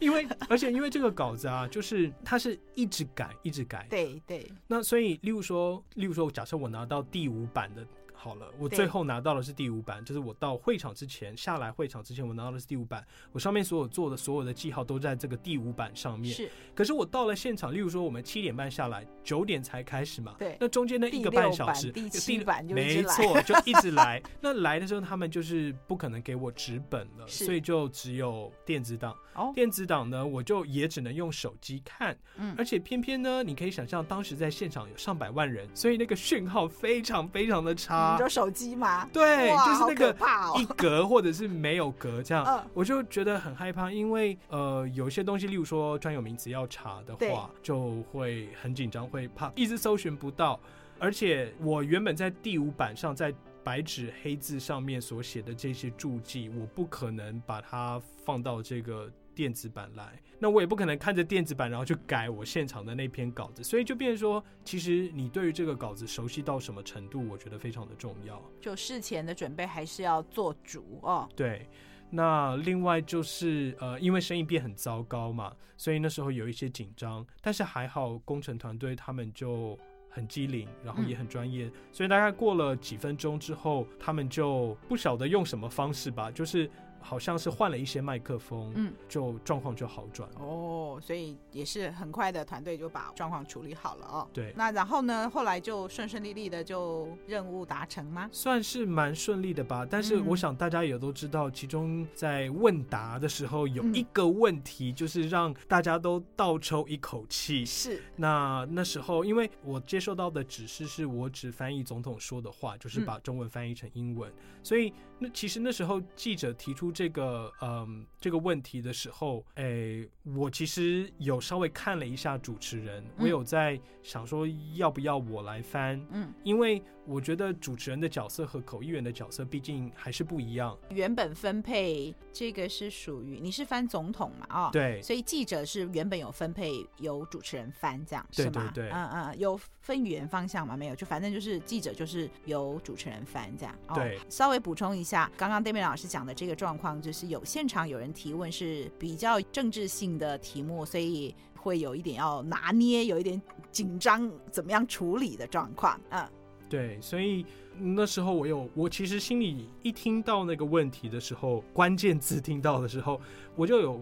B: 因为而且因为这个稿子啊，就是它是一直改，一直改。
A: 对对。那
B: 所以，例如说，例如说，假设我拿到第五版的。好了，我最后拿到的是第五版，就是我到会场之前下来会场之前，我拿到的是第五版。我上面所有做的所有的记号都在这个第五版上面。
A: 是，
B: 可是我到了现场，例如说我们七点半下来，九点才开始嘛。
A: 对。
B: 那中间那一个半小时，
A: 第七版就
B: 没错，就一直来。那来的时候，他们就是不可能给我纸本了，所以就只有电子档。
A: 哦。
B: 电子档呢，我就也只能用手机看。
A: 嗯。
B: 而且偏偏呢，你可以想象当时在现场有上百万人，所以那个讯号非常非常的差。
A: 你说手机吗？
B: 对，就是那个一格
A: 哦、
B: 或者是没有格这样，
A: 嗯，
B: 我就觉得很害怕，因为呃，有些东西，例如说专有名词要查的话，就会很紧张，会怕一直搜寻不到。而且我原本在第五版上，在白纸黑字上面所写的这些注记，我不可能把它放到这个。电子版来，那我也不可能看着电子版然后去改我现场的那篇稿子，所以就变成说，其实你对于这个稿子熟悉到什么程度，我觉得非常的重要。
A: 就事前的准备还是要做足哦。
B: 对，那另外就是呃，因为生意变很糟糕嘛，所以那时候有一些紧张，但是还好工程团队他们就很机灵，然后也很专业，嗯，所以大概过了几分钟之后，他们就不晓得用什么方式吧，就是。好像是换了一些麦克风，
A: 嗯，
B: 就状况就好转
A: 哦，所以也是很快的团队就把状况处理好了哦。
B: 对，
A: 那然后呢，后来就顺顺利利的就任务达成吗？
B: 算是蛮顺利的吧，但是我想大家也都知道，其中在问答的时候有一个问题，就是让大家都倒抽一口气。
A: 是，
B: 那那时候因为我接受到的指示是我只翻译总统说的话，就是把中文翻译成英文，所以那其实那时候记者提出。这个嗯，这个问题的时候，诶，我其实有稍微看了一下主持人，我有在想说要不要我来翻，
A: 嗯，
B: 因为我觉得主持人的角色和口译员的角色毕竟还是不一样。
A: 原本分配这个是属于你是翻总统嘛，啊，
B: 对，
A: 所以记者是原本有分配由主持人翻这样，是吗？
B: 对对对，
A: 嗯嗯，有分语言方向嘛？没有，就反正就是记者就是由主持人翻这样。
B: 对，
A: 哦，稍微补充一下，刚刚 Damian 老师讲的这个状况。就是有现场有人提问是比较政治性的题目，所以会有一点要拿捏，有一点紧张，怎么样处理的状况。嗯，
B: 对，所以那时候我有，我其实心里一听到那个问题的时候，关键字听到的时候，我就有。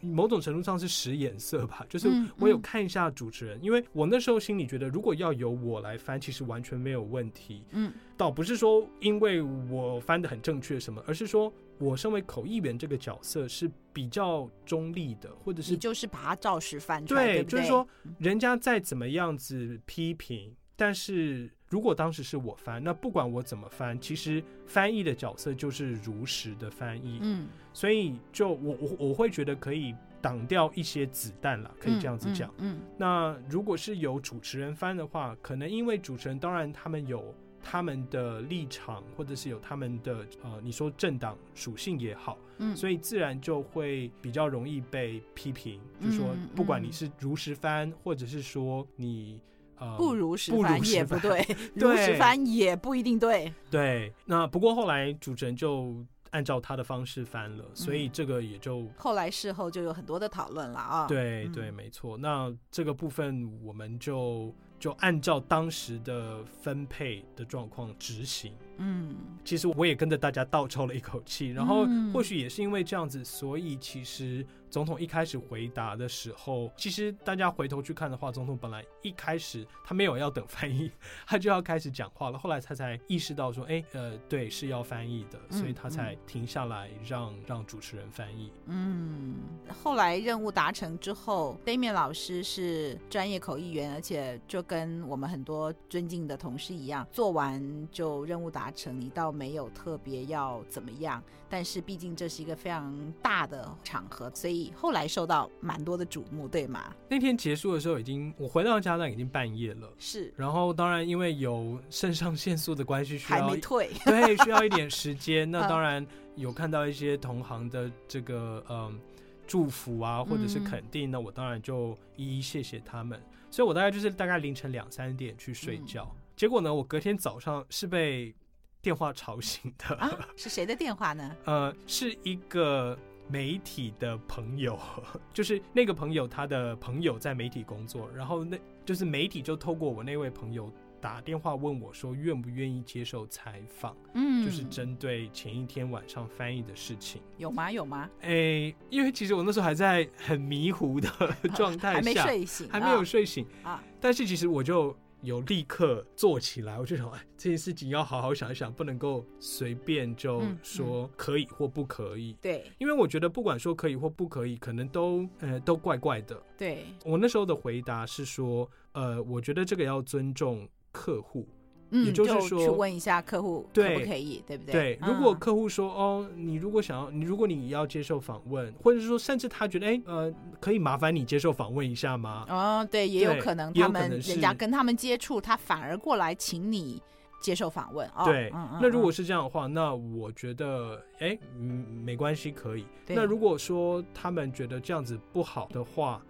B: 某种程度上是使眼色吧，就是我有看一下主持人，嗯嗯，因为我那时候心里觉得，如果要由我来翻，其实完全没有问题。
A: 嗯，
B: 倒不是说因为我翻的很正确什么，而是说我身为口译员这个角色是比较中立的，或者是
A: 你就是把它照实翻出
B: 来，
A: 对，对对？
B: 就是说人家再怎么样子批评。但是如果当时是我翻，那不管我怎么翻，其实翻译的角色就是如实的翻译。
A: 嗯，
B: 所以就我我我会觉得可以挡掉一些子弹了，可以这样子讲。
A: 嗯，嗯，嗯，
B: 那如果是有主持人翻的话，可能因为主持人当然他们有他们的立场，或者是有他们的呃，你说政党属性也好，嗯，所以自然就会比较容易被批评，就说不管你是如实翻，或者是说你呃
A: 不如实翻也不对，
B: 如
A: 实翻也不一定对。
B: 对，那不过后来主持人就按照他的方式翻了，所以这个也就
A: 后来事后就有很多的讨论了啊。
B: 对对，没错。那这个部分我们就。就按照当时的分配的状况执行。嗯，其实我也跟着大家倒抽了一口气，然后或许也是因为这样子，所以其实总统一开始回答的时候，其实大家回头去看的话，总统本来一开始他没有要等翻译，他就要开始讲话了。后来他才意识到说，哎，呃，对，是要翻译的，所以他才停下来让让主持人翻译。
A: 嗯，后来任务达成之后，Damien 老师是专业口译员，而且就跟我们很多尊敬的同事一样，做完就任务达你倒没有特别要怎么样，但是毕竟这是一个非常大的场合，所以后来受到蛮多的瞩目，对吗？
B: 那天结束的时候，已经我回到家那已经半夜了，
A: 是。
B: 然后当然因为有肾上腺素的关系，需要
A: 还没退，
B: 对，需要一点时间。那当然有看到一些同行的这个嗯祝福啊，或者是肯定，那我当然就一一谢谢他们。所以我大概就是大概凌晨两三点去睡觉，嗯、结果呢，我隔天早上是被。电话吵醒的。
A: 啊，是谁的电话呢？
B: 呃，是一个媒体的朋友，就是那个朋友他的朋友在媒体工作，然后那就是媒体就透过我那位朋友打电话问我说愿不愿意接受采访，嗯，就是针对前一天晚上翻译的事情，
A: 有吗？有吗？
B: 哎、欸，因为其实我那时候还在很迷糊的 状态下，
A: 还没睡醒，
B: 还没有睡醒啊，但是其实我就。有立刻做起来，我就想，哎，这件事情要好好想一想，不能够随便就说可以或不可以。
A: 对，
B: 因为我觉得不管说可以或不可以，可能都呃都怪怪的。
A: 对，
B: 我那时候的回答是说，呃，我觉得这个要尊重客户。
A: 嗯，
B: 也就是说，
A: 就去问一下客户可不可以，对，对不对？
B: 对，如果客户说，哦，你如果想要，你如果你要接受访问，或者是说，甚至他觉得，哎，呃，可以麻烦你接受访问一下吗？
A: 哦，对，也有可能，他们人家跟他们接触，他反而过来请你接受访问。哦、
B: 对、嗯嗯，那如果是这样的话，那我觉得，哎，嗯，没关系，可以。那如果说他们觉得这样子不好的话，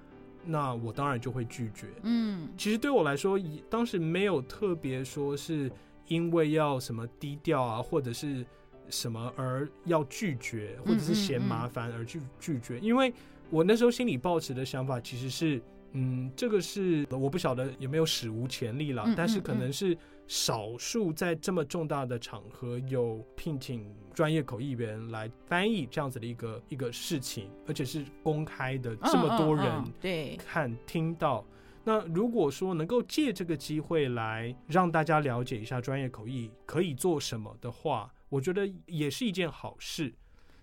B: 那我当然就会拒绝。嗯，其实对我来说，当时没有特别说是因为要什么低调啊，或者是什么而要拒绝，或者是嫌麻烦而去拒绝。因为我那时候心里抱持的想法其实是，嗯，这个是我不晓得有没有史无前例了，但是可能是。少数在这么重大的场合有聘请专业口译员来翻译这样子的一个一个事情，而且是公开的，这么多人对看听到。那如果说能够借这个机会来让大家了解一下专业口译可以做什么的话，我觉得也是一件好事。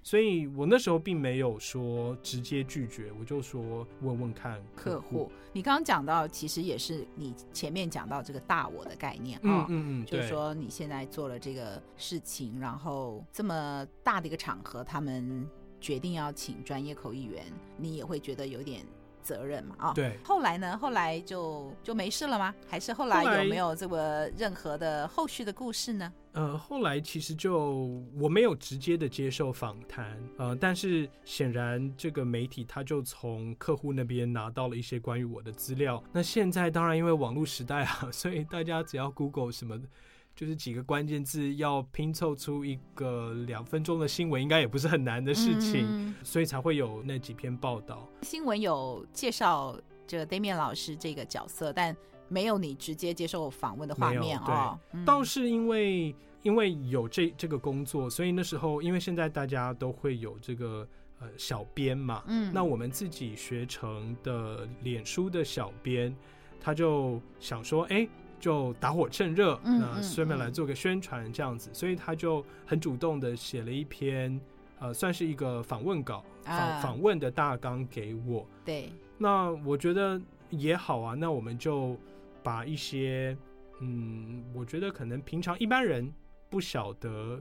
B: 所以我那时候并没有说直接拒绝，我就说问问看客户。
A: 你刚刚讲到，其实也是你前面讲到这个大我的概念啊，
B: 嗯嗯嗯，
A: 就是说你现在做了这个事情，然后这么大的一个场合，他们决定要请专业口译员，你也会觉得有点责任嘛？啊，
B: 对。
A: 后来呢？后来就就没事了吗？还是后来有没有这个任何的后续的故事呢？
B: 呃，后来其实就我没有直接的接受访谈，呃，但是显然这个媒体他就从客户那边拿到了一些关于我的资料。那现在当然因为网络时代啊，所以大家只要 Google 什么，就是几个关键字要拼凑出一个两分钟的新闻，应该也不是很难的事情，嗯，所以才会有那几篇报道。
A: 新闻有介绍这个 Damian 老师这个角色，但没有你直接接受访问的画面哦。
B: 倒是因为。因为有这这个工作，所以那时候，因为现在大家都会有这个呃小编嘛，嗯，那我们自己学成的脸书的小编，他就想说，哎，就打火趁热，那顺便来做个宣传这样子，嗯嗯嗯，所以他就很主动的写了一篇，呃，算是一个访问稿，访访问的大纲给我。
A: 对，
B: 那我觉得也好啊，那我们就把一些。嗯，我觉得可能平常一般人不晓得。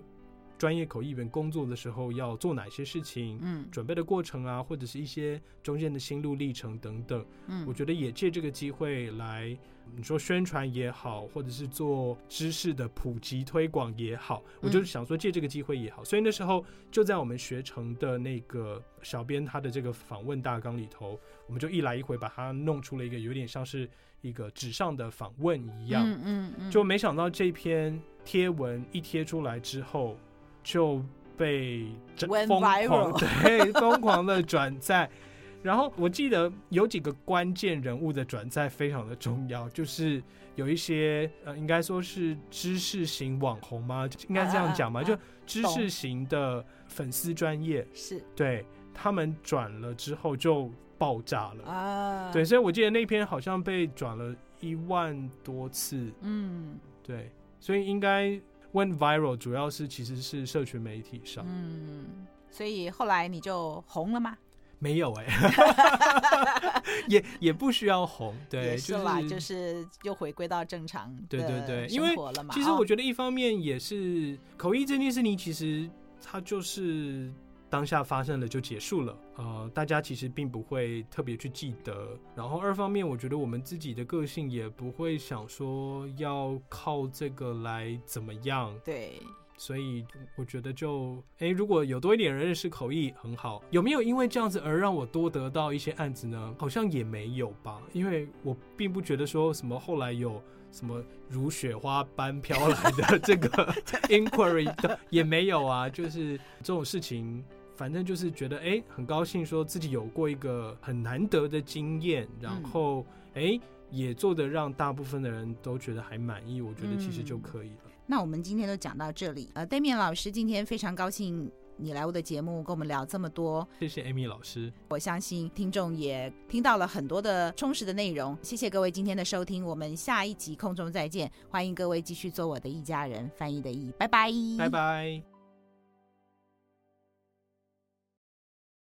B: 专业口译员工作的时候要做哪些事情？嗯，准备的过程啊，或者是一些中间的心路历程等等。嗯，我觉得也借这个机会来，你说宣传也好，或者是做知识的普及推广也好，我就是想说借这个机会也好。所以那时候就在我们学成的那个小编他的这个访问大纲里头，我们就一来一回把它弄出了一个有点像是一个纸上的访问一样。嗯嗯嗯，就没想到这篇贴文一贴出来之后。就被疯狂 对疯狂的转载，然后我记得有几个关键人物的转载非常的重要，就是有一些呃，应该说是知识型网红吗？应该这样讲吗？就知识型的粉丝专业是对他们转了之后就爆炸了啊！对，所以我记得那篇好像被转了一万多次，嗯，对，所以应该。Went viral 主要是其实是社群媒体上，
A: 嗯，所以后来你就红了吗？
B: 没有哎、欸，也也不需要红，对，
A: 是啦，就是又回归到正常
B: 对对对，因为其实我觉得一方面也是口译这件事情，其实它就是。当下发生了就结束了，呃，大家其实并不会特别去记得。然后二方面，我觉得我们自己的个性也不会想说要靠这个来怎么样。
A: 对，
B: 所以我觉得就，哎，如果有多一点人认识口译很好。有没有因为这样子而让我多得到一些案子呢？好像也没有吧，因为我并不觉得说什么后来有什么如雪花般飘来的这个 inquiry 也没有啊，就是这种事情。反正就是觉得哎、欸，很高兴说自己有过一个很难得的经验，然后哎、欸，也做得让大部分的人都觉得还满意，我觉得其实就可以了。
A: 嗯、那我们今天都讲到这里，呃，Damian 老师今天非常高兴你来我的节目跟我们聊这么多，
B: 谢谢 Amy 老师。
A: 我相信听众也听到了很多的充实的内容，谢谢各位今天的收听，我们下一集空中再见，欢迎各位继续做我的一家人翻译的译，拜拜，
B: 拜拜。